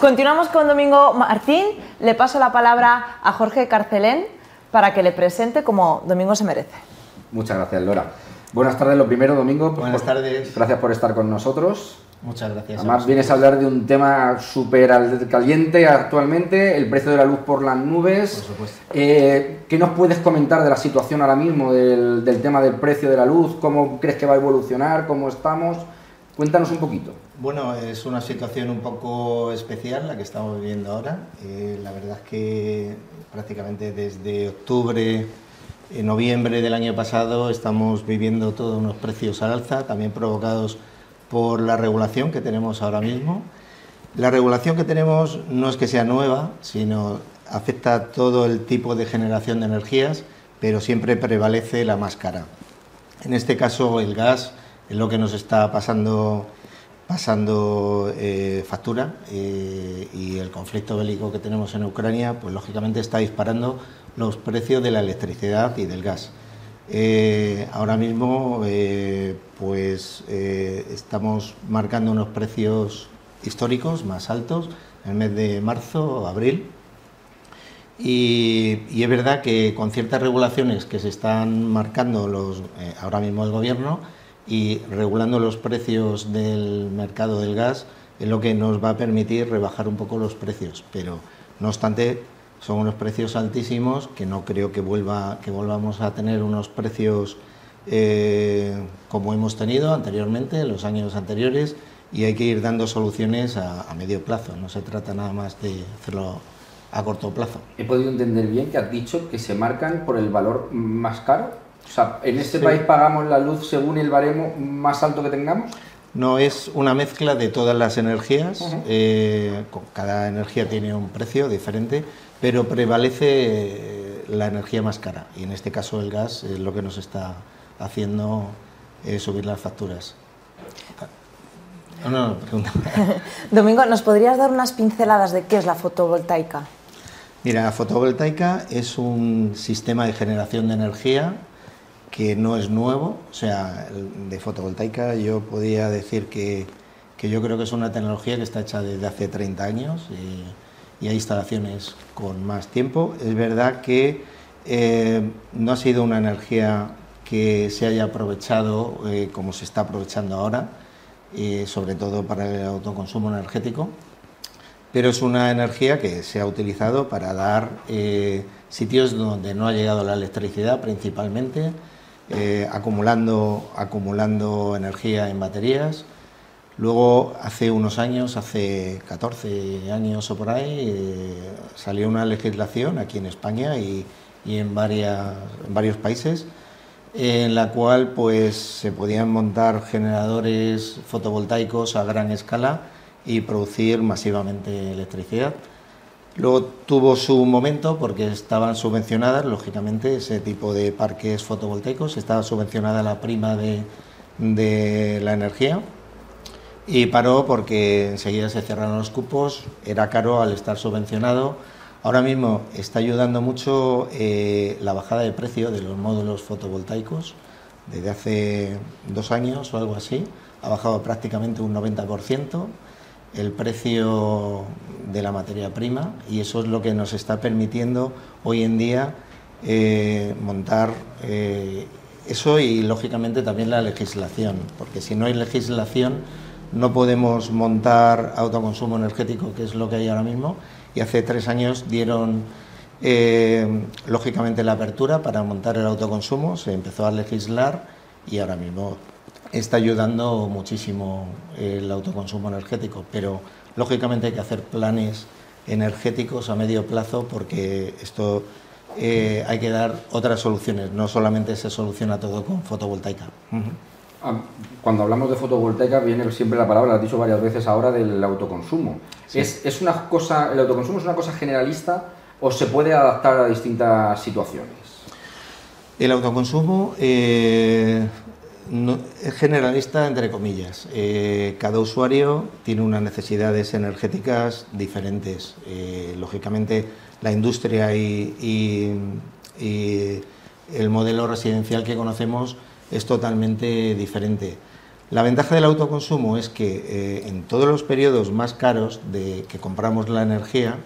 continuamos con Domingo Martín. Le paso la palabra a Jorge Carcelén para que le presente como Domingo se merece. Muchas gracias, Lora. Buenas tardes, lo primero, Domingo. Buenas tardes. Gracias por estar con nosotros. Muchas gracias. Además, vienes a hablar de un tema súper caliente actualmente, el precio de la luz por las nubes. Por supuesto. Eh, ¿Qué nos puedes comentar de la situación ahora mismo, del, del tema del precio de la luz? ¿Cómo crees que va a evolucionar? ¿Cómo estamos? Cuéntanos un poquito. Bueno, es una situación un poco especial la que estamos viviendo ahora. Eh, la verdad es que prácticamente desde octubre, en noviembre del año pasado estamos viviendo todos unos precios al alza, también provocados por la regulación que tenemos ahora mismo. La regulación que tenemos no es que sea nueva, sino afecta a todo el tipo de generación de energías, pero siempre prevalece la más cara. En este caso el gas es lo que nos está pasando, pasando eh, factura eh, y el conflicto bélico que tenemos en Ucrania, pues lógicamente está disparando los precios de la electricidad y del gas. Eh, ahora mismo pues estamos marcando unos precios históricos más altos en el mes de marzo o abril y, y, es verdad que con ciertas regulaciones que se están marcando los, ahora mismo el gobierno y regulando los precios del mercado del gas es lo que nos va a permitir rebajar un poco los precios, pero no obstante son unos precios altísimos que no creo que vuelva que volvamos a tener unos precios eh, como hemos tenido anteriormente en los años anteriores y hay que ir dando soluciones a, a medio plazo, no se trata nada más de hacerlo a corto plazo. He podido entender bien que has dicho que se marcan por el valor más caro o sea, ¿en este país pagamos la luz según el baremo más alto que tengamos? No, es una mezcla de todas las energías. eh, cada energía tiene un precio diferente, pero prevalece eh, la energía más cara. Y en este caso el gas es lo que nos está haciendo eh, subir las facturas. No, no, pregunta. Domingo, ¿nos podrías dar unas pinceladas de qué es la fotovoltaica? Mira, la fotovoltaica es un sistema de generación de energía que no es nuevo, o sea, de fotovoltaica yo podría decir que, que, yo creo que es una tecnología que está hecha desde hace 30 años y, hay instalaciones con más tiempo. Es verdad que eh, no ha sido una energía que se haya aprovechado eh, como se está aprovechando ahora, sobre todo para el autoconsumo energético, pero es una energía que se ha utilizado para dar eh, sitios donde no ha llegado la electricidad principalmente, eh, acumulando, acumulando energía en baterías. Luego, hace unos años, hace 14 años o por ahí, eh, salió una legislación aquí en España y, y en, varias, en varios países en la cual pues, se podían montar generadores fotovoltaicos a gran escala y producir masivamente electricidad. Luego tuvo su momento porque estaban subvencionadas, lógicamente, ese tipo de parques fotovoltaicos, estaba subvencionada la prima de, de la energía y paró porque enseguida se cerraron los cupos, era caro al estar subvencionado. Ahora mismo está ayudando mucho eh, la bajada de precio de los módulos fotovoltaicos, desde hace dos años o algo así, ha bajado prácticamente un 90% el precio de la materia prima y eso es lo que nos está permitiendo hoy en día eh, montar eh, eso y lógicamente también la legislación, porque si no hay legislación no podemos montar autoconsumo energético, que es lo que hay ahora mismo, y hace tres años dieron eh, lógicamente la apertura para montar el autoconsumo, se empezó a legislar y ahora mismo está ayudando muchísimo el autoconsumo energético, pero lógicamente hay que hacer planes energéticos a medio plazo porque esto eh, hay que dar otras soluciones, no solamente se soluciona todo con fotovoltaica. Uh -huh. Cuando hablamos de fotovoltaica viene siempre la palabra, la has dicho varias veces ahora, del autoconsumo. Sí. ¿Es, ¿Es una cosa, el autoconsumo es una cosa generalista o se puede adaptar a distintas situaciones? El autoconsumo eh, no, es generalista entre comillas. Eh, cada usuario tiene unas necesidades energéticas diferentes. Eh, lógicamente, la industria y, el modelo residencial que conocemos es totalmente diferente. La ventaja del autoconsumo es que eh, en todos los periodos más caros de que compramos la energía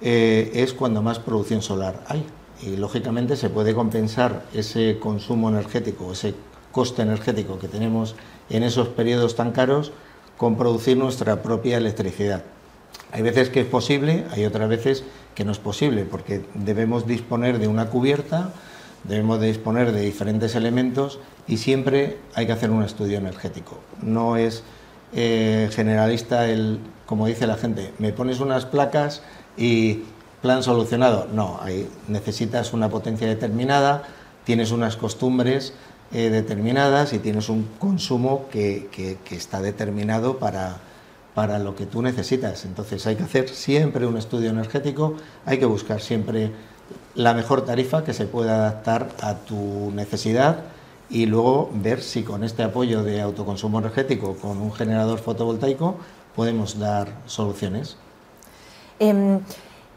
es cuando más producción solar hay. Y lógicamente se puede compensar ese consumo energético, ese coste energético que tenemos en esos periodos tan caros con producir nuestra propia electricidad. Hay veces que es posible, hay otras veces que no es posible, porque debemos disponer de una cubierta, debemos de disponer de diferentes elementos y siempre hay que hacer un estudio energético. No es eh, generalista el, como dice la gente, me pones unas placas y plan solucionado. No, necesitas una potencia determinada, tienes unas costumbres eh, determinadas y tienes un consumo que, que está determinado para, para lo que tú necesitas. Entonces hay que hacer siempre un estudio energético, hay que buscar siempre la mejor tarifa que se pueda adaptar a tu necesidad y luego ver si con este apoyo de autoconsumo energético, con un generador fotovoltaico, podemos dar soluciones. Em,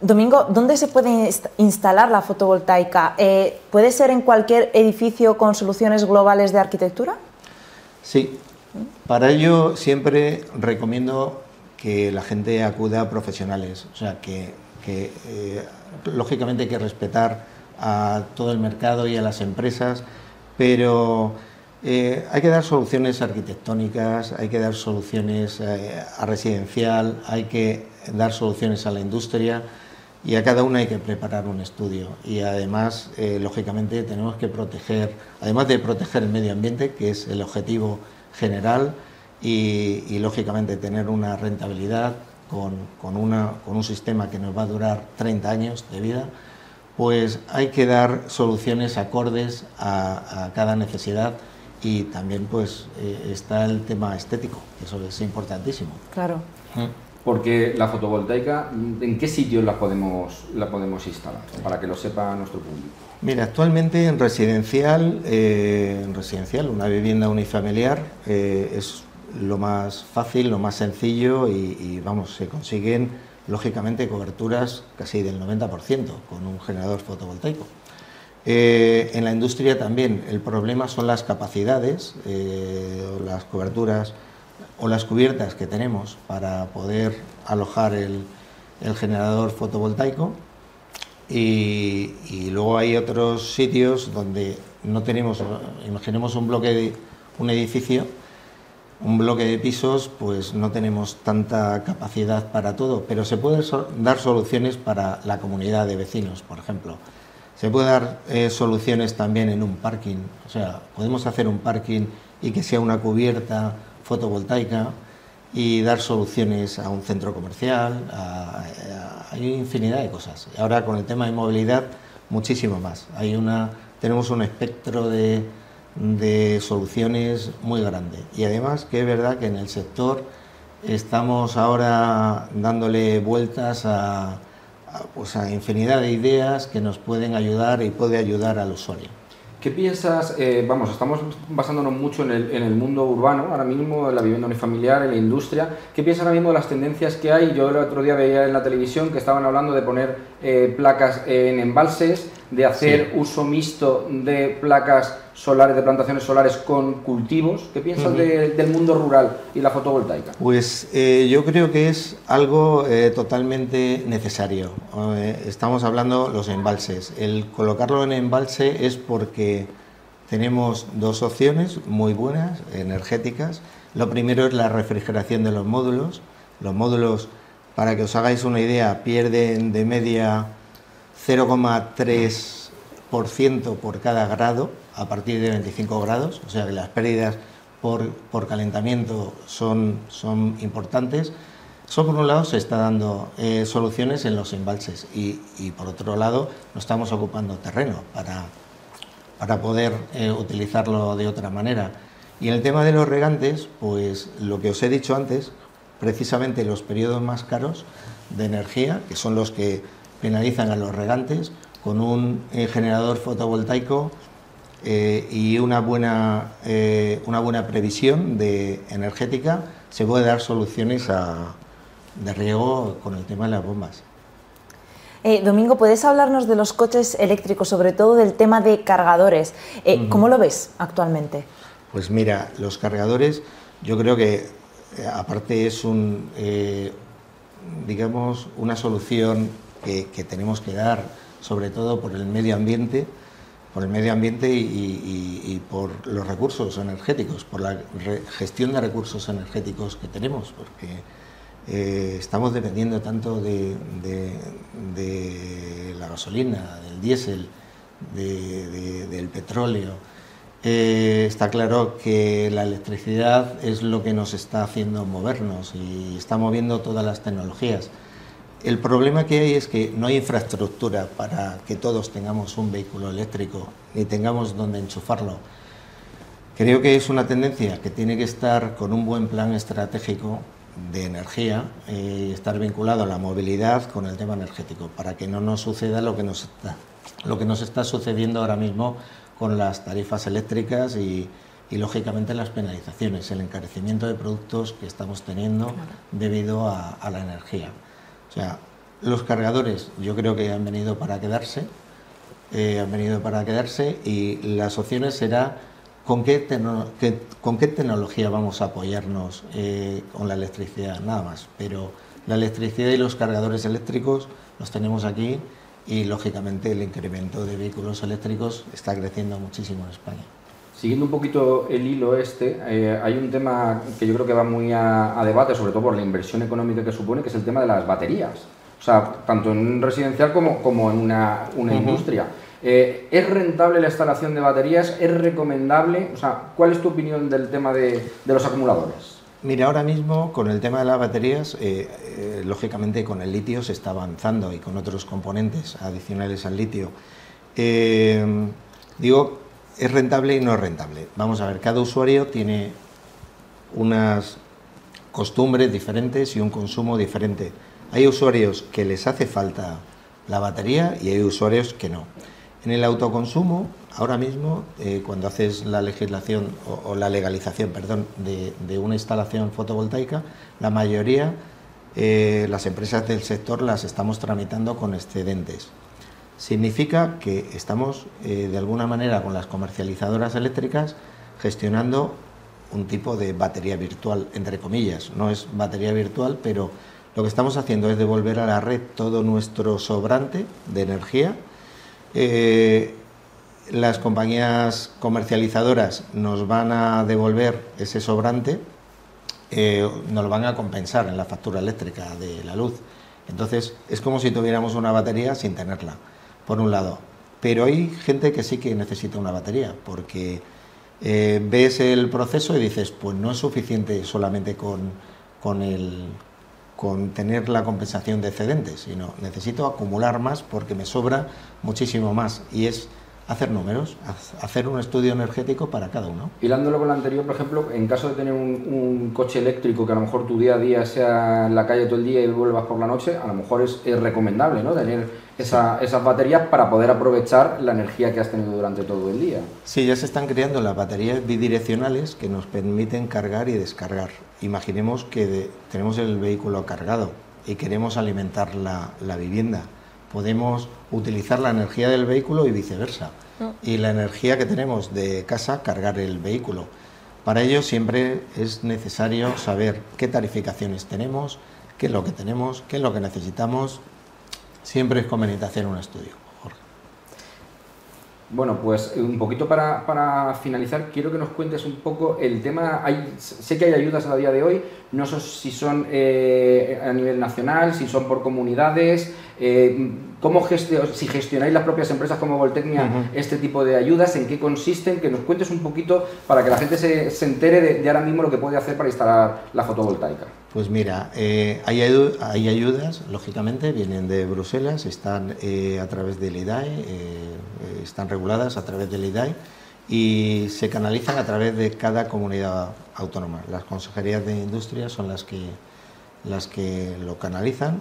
Domingo, ¿dónde se puede instalar la fotovoltaica? Eh, ¿Puede ser en cualquier edificio con soluciones globales de arquitectura? Sí, para ello siempre recomiendo que la gente acuda a profesionales, o sea, que, eh, lógicamente hay que respetar a todo el mercado y a las empresas, pero eh, hay que dar soluciones arquitectónicas, hay que dar soluciones a residencial, hay que dar soluciones a la industria y a cada una hay que preparar un estudio. Y además, lógicamente, tenemos que proteger, además de proteger el medio ambiente, que es el objetivo general y, lógicamente tener una rentabilidad con, con, una, con, un sistema que nos va a durar 30 años de vida, pues hay que dar soluciones acordes a, cada necesidad y también pues eh, está el tema estético, eso es importantísimo. Claro. Mm. Porque la fotovoltaica, ¿en qué sitios la podemos, la podemos instalar? Para que lo sepa nuestro público. Mira, actualmente en residencial, eh, en residencial una vivienda unifamiliar eh, es lo más fácil, lo más sencillo y, vamos, se consiguen lógicamente coberturas casi del 90% con un generador fotovoltaico. Eh, en la industria también el problema son las capacidades, las coberturas o las cubiertas que tenemos para poder alojar el generador fotovoltaico y, luego hay otros sitios donde no tenemos, imaginemos un bloque, de, un edificio, un bloque de pisos, pues no tenemos tanta capacidad para todo, pero se pueden dar soluciones para la comunidad de vecinos, por ejemplo. Se puede dar eh, soluciones también en un parking, o sea, podemos hacer un parking y que sea una cubierta fotovoltaica y dar soluciones a un centro comercial, hay infinidad de cosas. Ahora con el tema de movilidad, muchísimo más. Hay una, tenemos un espectro de, de soluciones muy grande. Y además que es verdad que en el sector estamos ahora dándole vueltas a, a, pues a infinidad de ideas que nos pueden ayudar y puede ayudar al usuario. ¿Qué piensas? Eh, vamos, estamos basándonos mucho en el, en el, mundo urbano, ahora mismo, en la vivienda unifamiliar, en la industria. ¿Qué piensas ahora mismo de las tendencias que hay? Yo el otro día veía en la televisión que estaban hablando de poner eh, placas en embalses, de hacer uso mixto de placas solares, de plantaciones solares con cultivos. ¿Qué piensas del mundo rural y la fotovoltaica? Pues eh, yo creo que es algo eh, totalmente necesario. Eh, estamos hablando los embalses. El colocarlo en embalse es porque tenemos dos opciones muy buenas, energéticas. Lo primero es la refrigeración de los módulos. Los módulos, para que os hagáis una idea, pierden de media 0,3% por cada grado a partir de 25 grados, o sea que las pérdidas por, calentamiento son, son importantes. Eso por un lado se está dando eh, soluciones en los embalses y, por otro lado no estamos ocupando terreno para, para poder eh, utilizarlo de otra manera. Y en el tema de los regantes, pues lo que os he dicho antes, precisamente los periodos más caros de energía, que son los que penalizan a los regantes, con un eh, generador fotovoltaico eh, y una buena, eh, una buena previsión de energética, se puede dar soluciones de riego con el tema de las bombas. Eh, Domingo, ¿puedes hablarnos de los coches eléctricos, sobre todo del tema de cargadores? ¿Cómo lo ves actualmente? Pues mira, los cargadores, yo creo que aparte es un, digamos, una solución que, tenemos que dar, sobre todo por el medio ambiente, por el medio ambiente y, por los recursos energéticos, por la gestión de recursos energéticos que tenemos, porque eh, estamos dependiendo tanto de, la gasolina, del diésel, del petróleo. Eh, está claro que la electricidad es lo que nos está haciendo movernos y está moviendo todas las tecnologías. El problema que hay es que no hay infraestructura para que todos tengamos un vehículo eléctrico ni tengamos donde enchufarlo. Creo que es una tendencia que tiene que estar con un buen plan estratégico de energía y estar vinculado a la movilidad con el tema energético para que no nos suceda lo que nos está, lo que nos está sucediendo ahora mismo con las tarifas eléctricas y, lógicamente las penalizaciones, el encarecimiento de productos que estamos teniendo debido a, la energía. O sea, los cargadores yo creo que han venido para quedarse, eh, han venido para quedarse y las opciones será con qué, tecnología vamos a apoyarnos eh, con la electricidad, nada más. Pero la electricidad y los cargadores eléctricos los tenemos aquí y lógicamente el incremento de vehículos eléctricos está creciendo muchísimo en España. Siguiendo un poquito el hilo este, eh, hay un tema que yo creo que va muy a, debate, sobre todo por la inversión económica que supone, que es el tema de las baterías. O sea, tanto en un residencial como, como en una, una industria. Eh, ¿Es rentable la instalación de baterías? ¿Es recomendable? O sea, ¿cuál es tu opinión del tema de, de los acumuladores? Mira, ahora mismo con el tema de las baterías, eh, eh, lógicamente con el litio se está avanzando y con otros componentes adicionales al litio. Digo, es rentable y no es rentable. Vamos a ver, cada usuario tiene unas costumbres diferentes y un consumo diferente. Hay usuarios que les hace falta la batería y hay usuarios que no. En el autoconsumo, ahora mismo, eh, cuando haces la legislación o, la legalización, perdón, de, una instalación fotovoltaica, la mayoría, eh, las empresas del sector las estamos tramitando con excedentes. Significa que estamos, eh, de alguna manera, con las comercializadoras eléctricas gestionando un tipo de batería virtual, entre comillas. No es batería virtual, pero lo que estamos haciendo es devolver a la red todo nuestro sobrante de energía eh, las compañías comercializadoras nos van a devolver ese sobrante, eh, nos lo van a compensar en la factura eléctrica de la luz. Entonces es como si tuviéramos una batería sin tenerla, por un lado. Pero hay gente que sí que necesita una batería, porque eh, ves el proceso y dices, pues no es suficiente solamente con, con el, con tener la compensación de excedentes, sino necesito acumular más porque me sobra muchísimo más. Y es hacer números, hacer un estudio energético para cada uno. Hilándolo con lo anterior, por ejemplo, en caso de tener un, coche eléctrico que a lo mejor tu día a día sea en la calle todo el día y vuelvas por la noche, a lo mejor es, recomendable ¿no? tener esas baterías para poder aprovechar la energía que has tenido durante todo el día. Sí, ya se están creando las baterías bidireccionales que nos permiten cargar y descargar. Imaginemos que tenemos el vehículo cargado y queremos alimentar la, vivienda. Podemos utilizar la energía del vehículo y viceversa. Y la energía que tenemos de casa, cargar el vehículo. Para ello siempre es necesario saber qué tarificaciones tenemos, qué es lo que tenemos, qué es lo que necesitamos siempre es conveniente hacer un estudio. Bueno, pues eh, un poquito para, finalizar, quiero que nos cuentes un poco el tema. Hay, sé que hay ayudas a día de hoy, no sé si son eh, a nivel nacional, si son por comunidades. Eh, ¿Cómo si gestionáis las propias empresas como Voltecnia este tipo de ayudas? ¿En qué consisten? Que nos cuentes un poquito para que la gente se, entere de, ahora mismo lo que puede hacer para instalar la fotovoltaica. Pues mira, eh, hay, ayudas, lógicamente, vienen de Bruselas, están eh, a través del IDAE, eh, están reguladas a través del IDAE y se canalizan a través de cada comunidad autónoma. Las consejerías de industria son las que, las que lo canalizan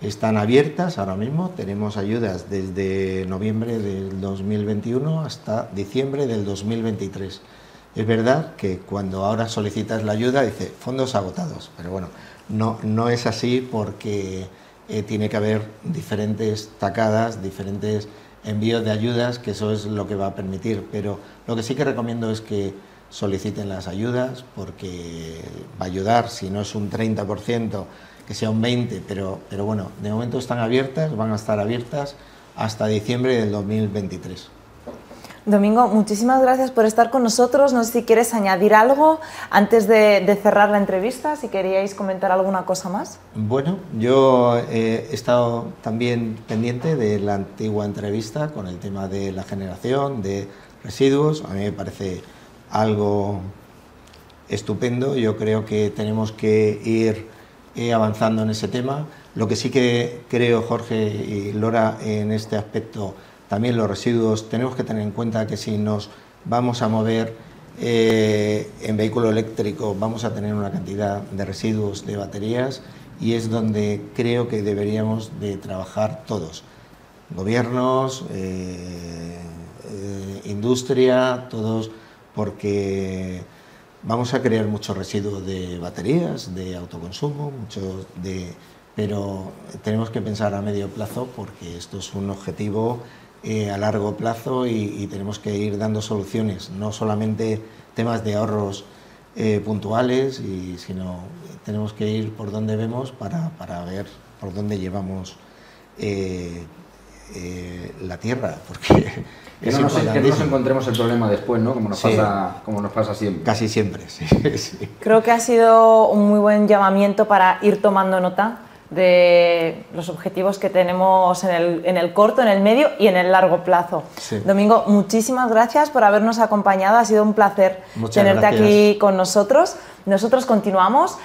están abiertas ahora mismo. Tenemos ayudas desde noviembre del 2021 hasta diciembre del 2023. Es verdad que cuando ahora solicitas la ayuda dice fondos agotados, pero bueno, no, no es así porque eh, tiene que haber diferentes tacadas, diferentes envíos de ayudas, que eso es lo que va a permitir. Pero lo que sí que recomiendo es que soliciten las ayudas porque va a ayudar, si no es un 30%, que sea un 20%, pero, pero bueno, de momento están abiertas, van a estar abiertas hasta diciembre del 2023. Domingo, muchísimas gracias por estar con nosotros. No sé si quieres añadir algo antes de, cerrar la entrevista, si queríais comentar alguna cosa más. Bueno, yo he estado también pendiente de la antigua entrevista con el tema de la generación de residuos. A mí me parece algo estupendo. Yo creo que tenemos que ir eh, avanzando en ese tema. Lo que sí que creo, Jorge y Lora, en este aspecto también los residuos, tenemos que tener en cuenta que si nos vamos a mover eh, en vehículo eléctrico vamos a tener una cantidad de residuos de baterías y es donde creo que deberíamos de trabajar todos, gobiernos, eh, eh, industria, todos, porque vamos a crear muchos residuos de baterías, de autoconsumo, muchos de, pero tenemos que pensar a medio plazo porque esto es un objetivo eh, a largo plazo y, tenemos que ir dando soluciones, no solamente temas de ahorros eh, puntuales, y, sino tenemos que ir por donde vemos para, para ver por dónde llevamos eh, la tierra, porque que no, nos, encontremos el problema después, ¿no? Como nos, pasa, como nos pasa siempre. Casi siempre, sí. Creo que ha sido un muy buen llamamiento para ir tomando nota de los objetivos que tenemos en el, en el, corto, en el medio y en el largo plazo. Domingo, muchísimas gracias por habernos acompañado, ha sido un placer tenerte aquí con nosotros. Nosotros continuamos.